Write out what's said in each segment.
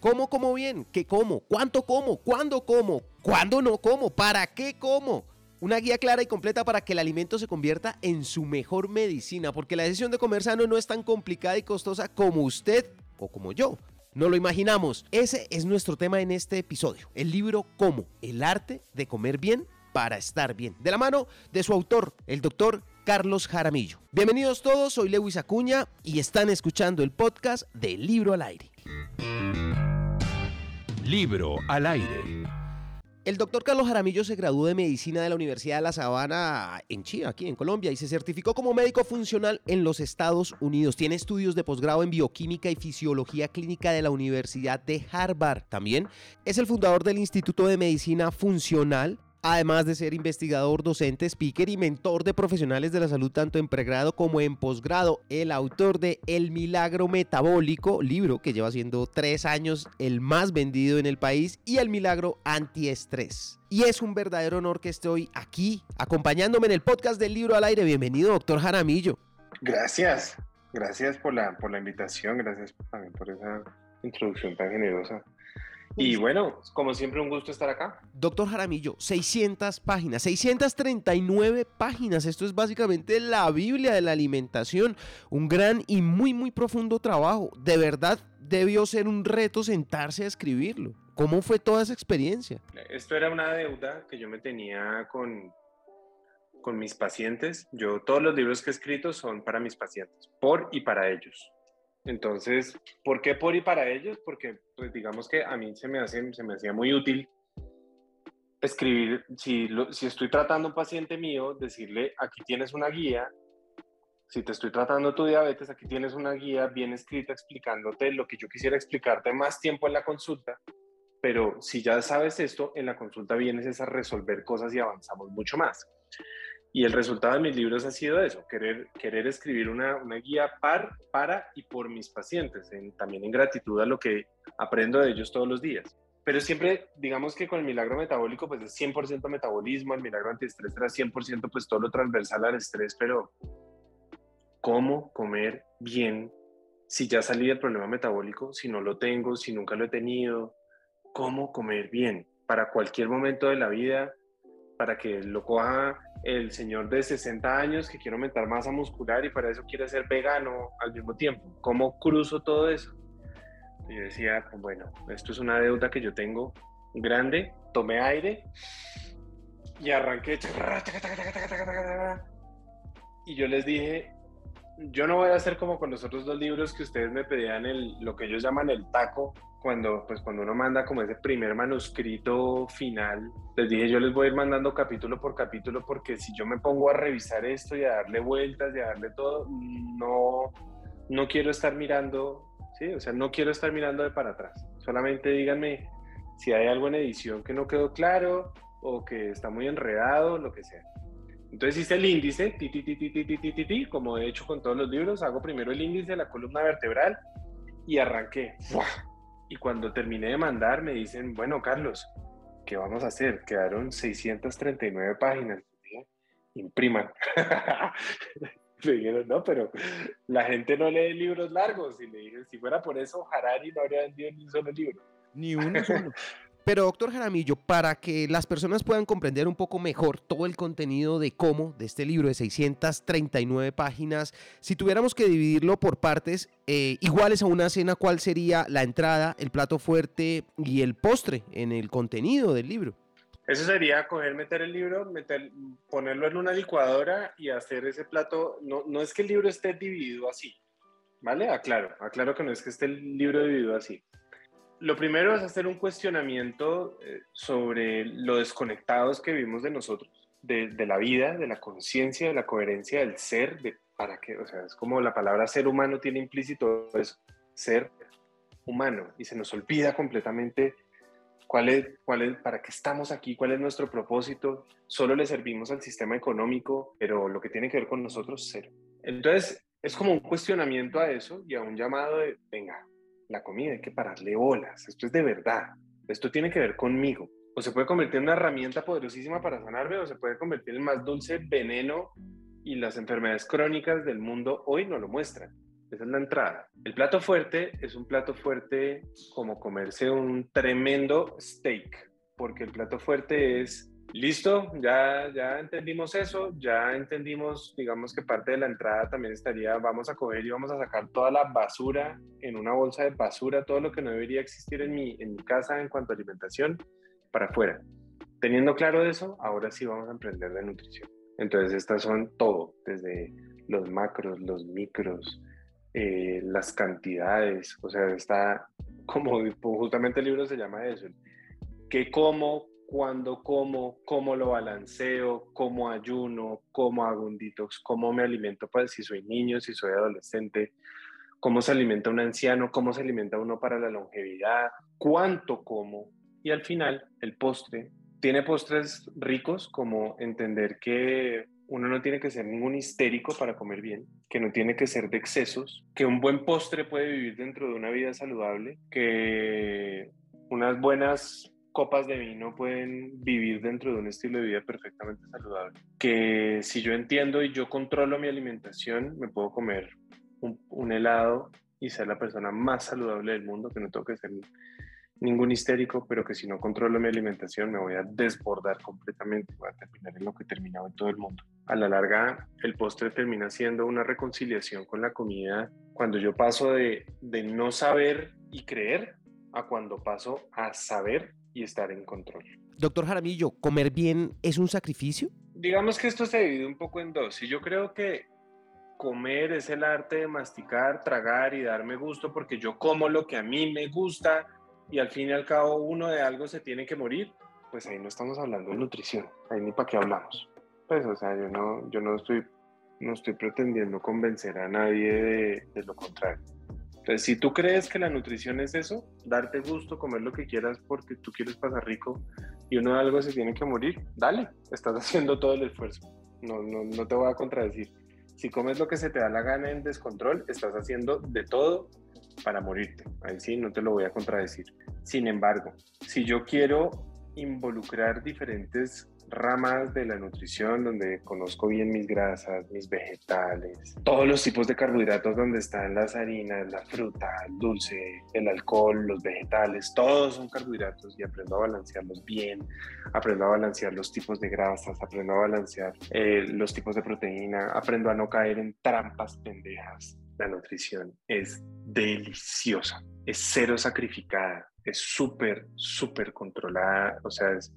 ¿Cómo como bien? ¿Qué como? ¿Cuánto como? ¿Cuándo como? ¿Cuándo no como? ¿Para qué como? Una guía clara y completa para que el alimento se convierta en su mejor medicina, porque la decisión de comer sano no es tan complicada y costosa como usted o como yo. No lo imaginamos. Ese es nuestro tema en este episodio. El libro Cómo, el arte de comer bien para estar bien. De la mano de su autor, el doctor Carlos Jaramillo. Bienvenidos todos, soy Lewis Acuña y están escuchando el podcast de Libro al Aire. Libro al Aire. El doctor Carlos Jaramillo se graduó de medicina de la Universidad de La Sabana en Chile, aquí en Colombia, y se certificó como médico funcional en los Estados Unidos. Tiene estudios de posgrado en bioquímica y fisiología clínica de la Universidad de Harvard. También es el fundador del Instituto de Medicina Funcional Además de ser investigador, docente, speaker y mentor de profesionales de la salud tanto en pregrado como en posgrado, el autor de El Milagro Metabólico, libro que lleva siendo tres años el más vendido en el país, y El Milagro Antiestrés. Y es un verdadero honor que estoy aquí acompañándome en el podcast del libro al aire. Bienvenido, doctor Jaramillo. Gracias, gracias por la, por la invitación, gracias también por esa introducción tan generosa. Y bueno, como siempre, un gusto estar acá. Doctor Jaramillo, 600 páginas, 639 páginas. Esto es básicamente la Biblia de la alimentación. Un gran y muy, muy profundo trabajo. De verdad, debió ser un reto sentarse a escribirlo. ¿Cómo fue toda esa experiencia? Esto era una deuda que yo me tenía con, con mis pacientes. Yo, todos los libros que he escrito son para mis pacientes, por y para ellos. Entonces, ¿por qué por y para ellos? Porque, pues digamos que a mí se me, hacía muy útil escribir, si, si estoy tratando a un paciente mío, decirle, aquí tienes una guía, si te estoy tratando tu diabetes, aquí tienes una guía bien escrita explicándote lo que yo quisiera explicarte más tiempo en la consulta, pero si ya sabes esto, en la consulta vienes a resolver cosas y avanzamos mucho más. Y el resultado de mis libros ha sido eso, querer, querer escribir una, una guía par, para y por mis pacientes, también en gratitud a lo que aprendo de ellos todos los días. Pero siempre, digamos que con el milagro metabólico, pues es 100% metabolismo, el milagro antiestrés era 100% pues todo lo transversal al estrés, pero ¿cómo comer bien si ya salí del problema metabólico, si no lo tengo, si nunca lo he tenido? ¿Cómo comer bien para cualquier momento de la vida, para que lo coja el señor de 60 años que quiere aumentar masa muscular y para eso quiere ser vegano al mismo tiempo. ¿Cómo cruzo todo eso? Yo decía, bueno, esto es una deuda que yo tengo grande, tomé aire y arranqué. Y yo les dije, yo no voy a hacer como con los otros dos libros que ustedes me pedían el, lo que ellos llaman el taco, cuando, pues, cuando uno manda como ese primer manuscrito final, les dije yo les voy a ir mandando capítulo por capítulo porque si yo me pongo a revisar esto y a darle vueltas y a darle todo, no, no quiero estar mirando, ¿sí? o sea, no quiero estar mirando de para atrás. Solamente díganme si hay algo en edición que no quedó claro o que está muy enredado, lo que sea. Entonces hice el índice, ti, ti, ti, ti, como he hecho con todos los libros, hago primero el índice, de la columna vertebral y arranqué. ¡Buah! Y cuando terminé de mandar me dicen, bueno, Carlos, ¿qué vamos a hacer? Quedaron 639 páginas. Impriman. me dijeron, no, pero la gente no lee libros largos. Y le dije, si fuera por eso, Harari no habría vendido ni un solo libro. Ni uno solo. Pero doctor Jaramillo, para que las personas puedan comprender un poco mejor todo el contenido de cómo, de este libro de 639 páginas, si tuviéramos que dividirlo por partes eh, iguales a una cena, ¿cuál sería la entrada, el plato fuerte y el postre en el contenido del libro? Eso sería coger, meter el libro, ponerlo en una licuadora y hacer ese plato. No, no es que el libro esté dividido así, ¿vale? Aclaro, aclaro que no es que esté el libro dividido así. Lo primero es hacer un cuestionamiento eh, sobre lo desconectados que vivimos de nosotros, de, la vida, de la conciencia, de la coherencia del ser, de para qué, o sea, es como la palabra ser humano tiene implícito eso, ser humano, y se nos olvida completamente cuál es, cuál es, para qué estamos aquí, cuál es nuestro propósito, solo le servimos al sistema económico, pero lo que tiene que ver con nosotros, cero. Entonces, es como un cuestionamiento a eso y a un llamado de, venga, la comida, hay que pararle bolas, esto es de verdad, esto tiene que ver conmigo. O se puede convertir en una herramienta poderosísima para sanarme o se puede convertir en más dulce veneno y las enfermedades crónicas del mundo hoy no lo muestran. Esa es la entrada. El plato fuerte es un plato fuerte como comerse un tremendo steak, porque el plato fuerte es Listo, ya, ya entendimos eso, ya entendimos, digamos que parte de la entrada también estaría, vamos a coger y vamos a sacar toda la basura en una bolsa de basura, todo lo que no debería existir en mi, en mi casa en cuanto a alimentación, para afuera. Teniendo claro eso, ahora sí vamos a emprender de nutrición. Entonces, estas son todo, desde los macros, los micros, eh, las cantidades, o sea, está como justamente el libro se llama eso, qué como, cuándo como, cómo lo balanceo, cómo ayuno, cómo hago un detox, cómo me alimento pues, si soy niño, si soy adolescente, cómo se alimenta un anciano, cómo se alimenta uno para la longevidad, cuánto como y al final el postre. Tiene postres ricos como entender que uno no tiene que ser ningún histérico para comer bien, que no tiene que ser de excesos, que un buen postre puede vivir dentro de una vida saludable, que unas buenas copas de vino pueden vivir dentro de un estilo de vida perfectamente saludable. Que si yo entiendo y yo controlo mi alimentación, me puedo comer un, helado y ser la persona más saludable del mundo, que no tengo que ser ningún histérico, pero que si no controlo mi alimentación me voy a desbordar completamente, voy a terminar en lo que terminaba en todo el mundo. A la larga, el postre termina siendo una reconciliación con la comida cuando yo paso de, de no saber y creer a cuando paso a saber y estar en control. Doctor Jaramillo, ¿comer bien es un sacrificio? Digamos que esto se divide un poco en dos. Y yo creo que comer es el arte de masticar, tragar y darme gusto porque yo como lo que a mí me gusta y al fin y al cabo uno de algo se tiene que morir, pues ahí no estamos hablando de nutrición, ahí ni para qué hablamos. Pues o sea, yo no, yo no estoy, no estoy pretendiendo convencer a nadie de, de lo contrario. Entonces, si tú crees que la nutrición es eso, darte gusto, comer lo que quieras porque tú quieres pasar rico y uno de algo se tiene que morir, dale, estás haciendo todo el esfuerzo. No, no, no te voy a contradecir. Si comes lo que se te da la gana en descontrol, estás haciendo de todo para morirte. Ahí sí, no te lo voy a contradecir. Sin embargo, si yo quiero involucrar diferentes ramas de la nutrición donde conozco bien mis grasas, mis vegetales, todos los tipos de carbohidratos donde están las harinas, la fruta, el dulce, el alcohol, los vegetales, todos son carbohidratos y aprendo a balancearlos bien, aprendo a balancear los tipos de grasas, aprendo a balancear eh, los tipos de proteína, aprendo a no caer en trampas pendejas. La nutrición es deliciosa, es cero sacrificada, es súper, súper controlada, o sea, es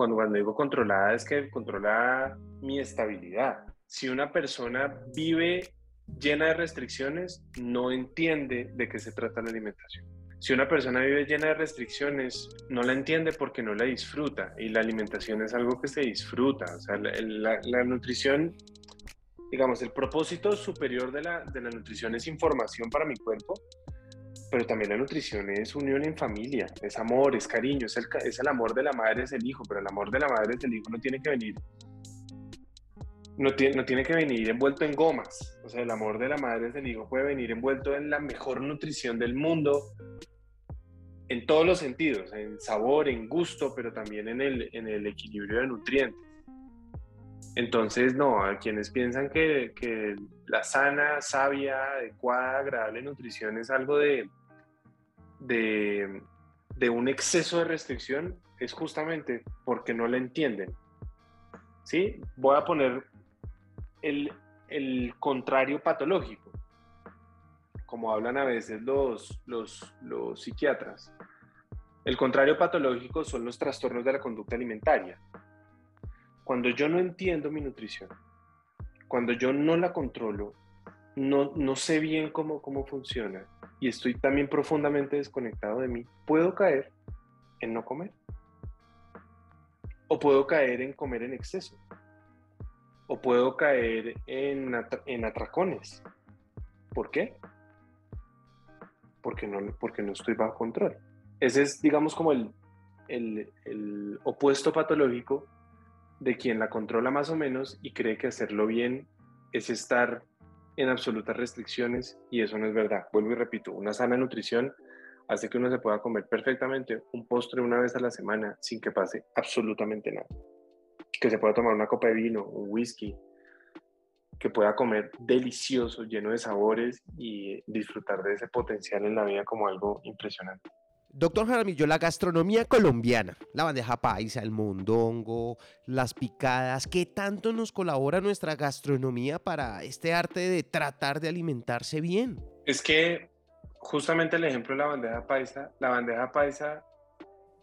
cuando, digo controlada es que controla mi estabilidad. Si una persona vive llena de restricciones, no entiende de qué se trata la alimentación. Si una persona vive llena de restricciones, no la entiende porque no la disfruta y la alimentación es algo que se disfruta. O sea, la, la, nutrición, digamos, el propósito superior de la, de la nutrición es información para mi cuerpo, pero también la nutrición es unión en familia, es amor, es cariño, es el, es el amor de la madre, es el hijo, pero el amor de la madre, es el hijo, no tiene que venir no tiene, no tiene que venir envuelto en gomas. O sea, el amor de la madre es el hijo puede venir envuelto en la mejor nutrición del mundo, en todos los sentidos, en sabor, en gusto, pero también en el, en el equilibrio de nutrientes. Entonces, no, a quienes piensan que, que la sana, sabia, adecuada, agradable nutrición es algo de, de, un exceso de restricción es justamente porque no la entienden. ¿Sí? Voy a poner el, contrario patológico, como hablan a veces los, los, los psiquiatras. El contrario patológico son los trastornos de la conducta alimentaria. Cuando yo no entiendo mi nutrición, cuando yo no la controlo, no, no sé bien cómo, cómo funciona, y estoy también profundamente desconectado de mí, puedo caer en no comer. O puedo caer en comer en exceso. O puedo caer en, en atracones. ¿Por qué? Porque no, porque no estoy bajo control. Ese es, digamos, como el, el, el opuesto patológico de quien la controla más o menos y cree que hacerlo bien es estar en absolutas restricciones y eso no es verdad. Vuelvo y repito, una sana nutrición hace que uno se pueda comer perfectamente un postre una vez a la semana sin que pase absolutamente nada. Que se pueda tomar una copa de vino, un whisky, que pueda comer delicioso, lleno de sabores y disfrutar de ese potencial en la vida como algo impresionante. Doctor Jaramillo, la gastronomía colombiana, la bandeja paisa, el mondongo, las picadas, ¿qué tanto nos colabora nuestra gastronomía para este arte de tratar de alimentarse bien? Es que justamente el ejemplo de la bandeja paisa, la bandeja paisa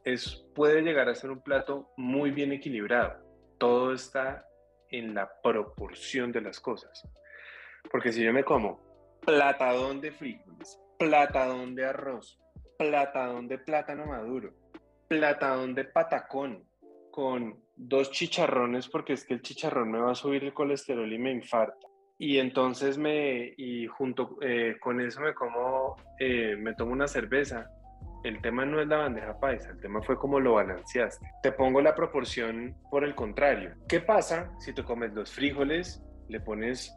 es, puede llegar a ser un plato muy bien equilibrado. Todo está en la proporción de las cosas. Porque si yo me como platadón de frijoles, platadón de arroz, platadón de plátano maduro, platadón de patacón con dos chicharrones porque es que el chicharrón me va a subir el colesterol y me infarta. Y entonces me, y junto eh, con eso me como, eh, me tomo una cerveza. El tema no es la bandeja paisa, el tema fue cómo lo balanceaste. Te pongo la proporción por el contrario. ¿Qué pasa si te comes los frijoles, le pones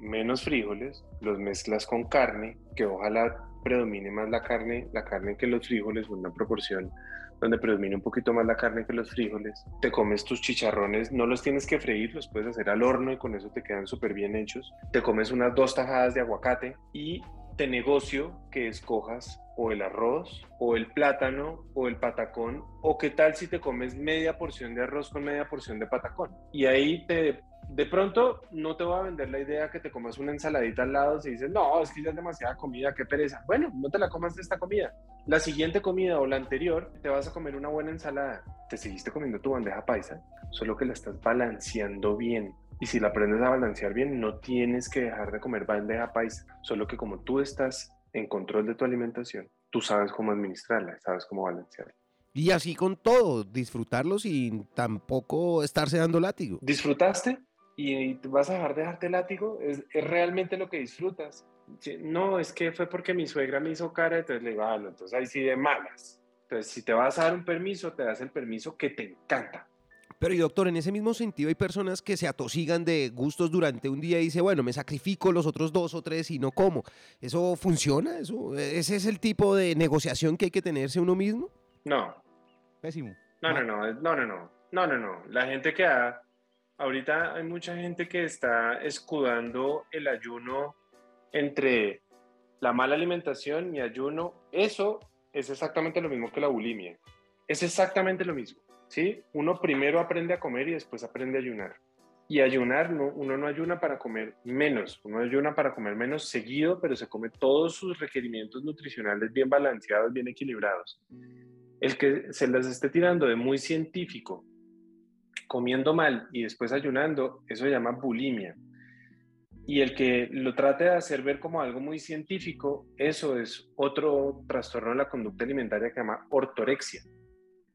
menos frijoles, los mezclas con carne, que ojalá predomine más la carne, la carne que los frijoles, una proporción donde predomine un poquito más la carne que los frijoles. Te comes tus chicharrones, no los tienes que freír, los puedes hacer al horno y con eso te quedan súper bien hechos. Te comes unas dos tajadas de aguacate y te negocio que escojas o el arroz o el plátano o el patacón o qué tal si te comes media porción de arroz con media porción de patacón. Y ahí te de pronto no te voy a vender la idea que te comas una ensaladita al lado si dices, no, es que ya es demasiada comida, qué pereza. Bueno, no te la comas de esta comida. La siguiente comida o la anterior, te vas a comer una buena ensalada. Te seguiste comiendo tu bandeja paisa, solo que la estás balanceando bien. Y si la aprendes a balancear bien, no tienes que dejar de comer bandeja paisa. Solo que como tú estás en control de tu alimentación, tú sabes cómo administrarla, sabes cómo balancearla. Y así con todo, disfrutarlo sin tampoco estarse dando látigo. ¿Disfrutaste? Y vas a dejar de dejarte látigo, es, realmente lo que disfrutas. No, es que fue porque mi suegra me hizo cara, entonces le digo, ah, entonces ahí sí de malas. Entonces, si te vas a dar un permiso, te das el permiso que te encanta. Pero y doctor, en ese mismo sentido hay personas que se atosigan de gustos durante un día y dice, bueno, me sacrifico los otros dos o tres y no como. ¿Eso funciona? ¿Eso, ¿Ese es el tipo de negociación que hay que tenerse uno mismo? No. Pésimo. No, no, no, no, no, no, no, no, no. La gente que ha ahorita hay mucha gente que está escudando el ayuno entre la mala alimentación y ayuno. Eso es exactamente lo mismo que la bulimia. Es exactamente lo mismo. ¿sí? Uno primero aprende a comer y después aprende a ayunar. Y ayunar, no, uno no ayuna para comer menos, uno ayuna para comer menos seguido, pero se come todos sus requerimientos nutricionales bien balanceados, bien equilibrados. El que se las esté tirando de muy científico comiendo mal y después ayunando, eso se llama bulimia. Y el que lo trate de hacer ver como algo muy científico, eso es otro trastorno de la conducta alimentaria que se llama ortorexia,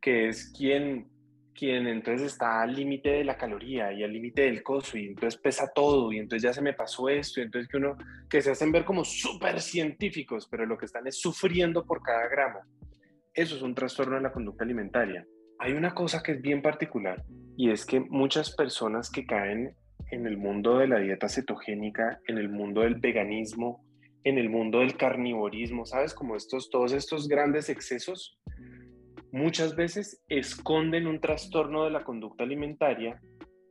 que es quien, quien entonces está al límite de la caloría y al límite del coso y entonces pesa todo y entonces ya se me pasó esto y entonces que uno, que se hacen ver como súper científicos, pero lo que están es sufriendo por cada gramo. Eso es un trastorno de la conducta alimentaria. Hay una cosa que es bien particular y es que muchas personas que caen en el mundo de la dieta cetogénica, en el mundo del veganismo, en el mundo del carnivorismo, ¿sabes? Como estos, todos estos grandes excesos, muchas veces esconden un trastorno de la conducta alimentaria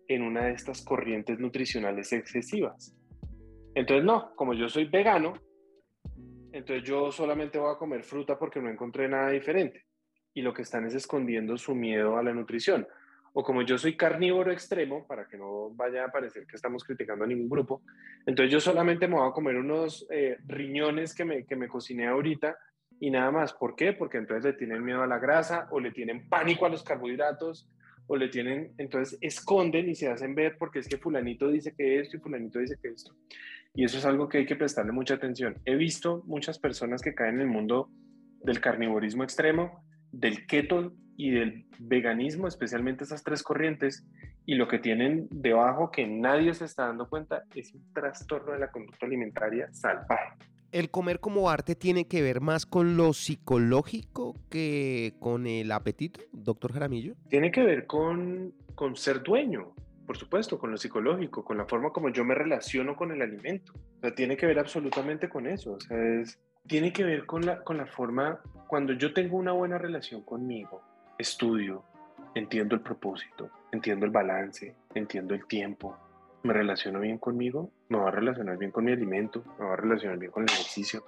en una de estas corrientes nutricionales excesivas. Entonces, no, como yo soy vegano, entonces yo solamente voy a comer fruta porque no encontré nada diferente. Y lo que están es escondiendo su miedo a la nutrición o como yo soy carnívoro extremo, para que no vaya a parecer que estamos criticando a ningún grupo, entonces yo solamente me voy a comer unos eh, riñones que me, que me cociné ahorita y nada más. ¿Por qué? Porque entonces le tienen miedo a la grasa o le tienen pánico a los carbohidratos o le tienen, entonces esconden y se hacen ver porque es que fulanito dice que esto y fulanito dice que esto. Y eso es algo que hay que prestarle mucha atención. He visto muchas personas que caen en el mundo del carnivorismo extremo, del keto y del veganismo, especialmente esas tres corrientes, y lo que tienen debajo que nadie se está dando cuenta es un trastorno de la conducta alimentaria salvaje. ¿El comer como arte tiene que ver más con lo psicológico que con el apetito, doctor Jaramillo? Tiene que ver con, con ser dueño, por supuesto, con lo psicológico, con la forma como yo me relaciono con el alimento. O sea, tiene que ver absolutamente con eso. O sea, es, tiene que ver con la, con la forma, cuando yo tengo una buena relación conmigo, estudio, entiendo el propósito, entiendo el balance, entiendo el tiempo, me relaciono bien conmigo, me voy a relacionar bien con mi alimento, me voy a relacionar bien con el ejercicio,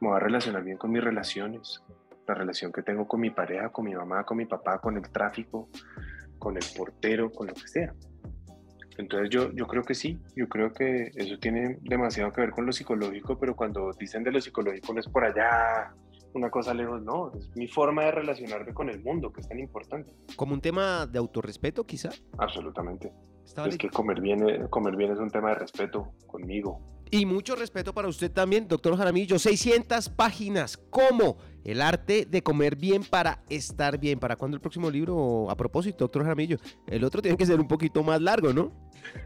me voy a relacionar bien con mis relaciones, la relación que tengo con mi pareja, con mi mamá, con mi papá, con el tráfico, con el portero, con lo que sea. Entonces yo, yo creo que sí, yo creo que eso tiene demasiado que ver con lo psicológico, pero cuando dicen de lo psicológico no es por allá, una cosa lejos, no, es mi forma de relacionarme con el mundo, que es tan importante. ¿Como un tema de autorrespeto quizá? Absolutamente. Es que comer bien, comer bien es un tema de respeto conmigo. Y mucho respeto para usted también, doctor Jaramillo. 600 páginas. ¿Cómo? El arte de comer bien para estar bien. ¿Para cuándo el próximo libro? A propósito, doctor Jaramillo, el otro tiene que ser un poquito más largo, ¿no?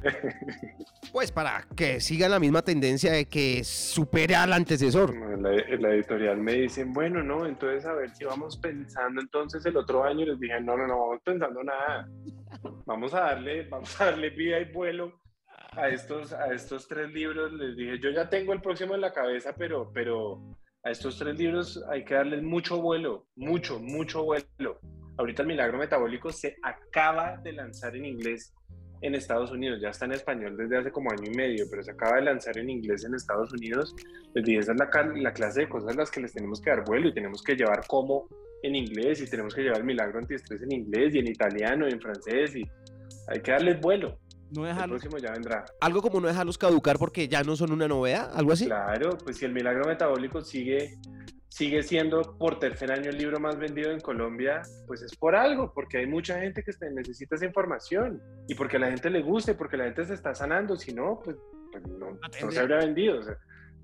Pues para que siga la misma tendencia de que supere al antecesor. En la, editorial me dicen, bueno, no, entonces a ver si vamos pensando entonces el otro año. Les dije, no, no, no, vamos pensando nada. Vamos a darle, vamos a darle vida y vuelo a estos, a estos tres libros. Les dije, yo ya tengo el próximo en la cabeza, pero, pero a estos tres libros hay que darles mucho vuelo, mucho, mucho vuelo. Ahorita el Milagro Metabólico se acaba de lanzar en inglés en Estados Unidos, ya está en español desde hace como año y medio, pero se acaba de lanzar en inglés en Estados Unidos. Les dije, esa es la, la clase de cosas a las que les tenemos que dar vuelo y tenemos que llevar como en inglés y tenemos que llevar el milagro antiestrés en inglés y en italiano y en francés y hay que darles vuelo. No el próximo ya vendrá. Algo como no dejarlos caducar porque ya no son una novedad, algo así. Claro, pues si el milagro metabólico sigue sigue siendo por tercer año el libro más vendido en Colombia, pues es por algo, porque hay mucha gente que necesita esa información y porque a la gente le gusta y porque la gente se está sanando, si no, pues, pues no, se habría vendido.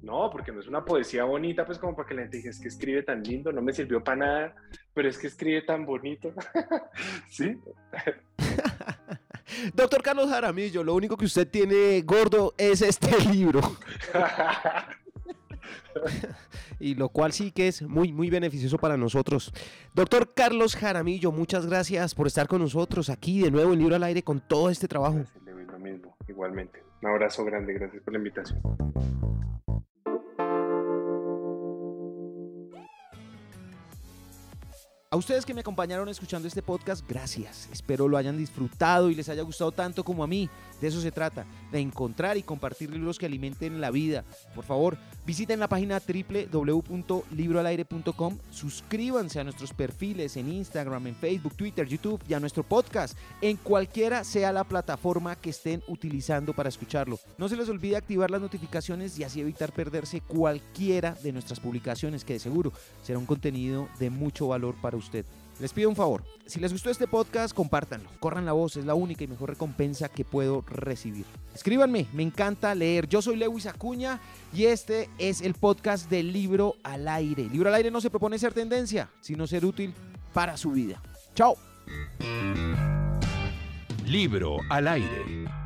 no, porque no es una poesía bonita, pues como para que la gente diga, es que escribe tan lindo, no me sirvió para nada, pero es que escribe tan bonito. ¿Sí? Doctor Carlos Jaramillo, lo único que usted tiene gordo es este libro. y lo cual sí que es muy, muy beneficioso para nosotros. Doctor Carlos Jaramillo, muchas gracias por estar con nosotros aquí de nuevo en Libro al Aire con todo este trabajo. lo mismo, igualmente. Un abrazo grande, gracias por la invitación. A ustedes que me acompañaron escuchando este podcast, gracias. Espero lo hayan disfrutado y les haya gustado tanto como a mí. De eso se trata, de encontrar y compartir libros que alimenten la vida. Por favor, visiten la página www.libroalaire.com, suscríbanse a nuestros perfiles en Instagram, en Facebook, Twitter, YouTube y a nuestro podcast, en cualquiera sea la plataforma que estén utilizando para escucharlo. No se les olvide activar las notificaciones y así evitar perderse cualquiera de nuestras publicaciones, que de seguro será un contenido de mucho valor para usted. Les pido un favor, si les gustó este podcast, compártanlo, corran la voz, es la única y mejor recompensa que puedo recibir. Escríbanme, me encanta leer. Yo soy Lewis Acuña y este es el podcast del libro al aire. libro al aire no se propone ser tendencia, sino ser útil para su vida. Chao. Libro al aire.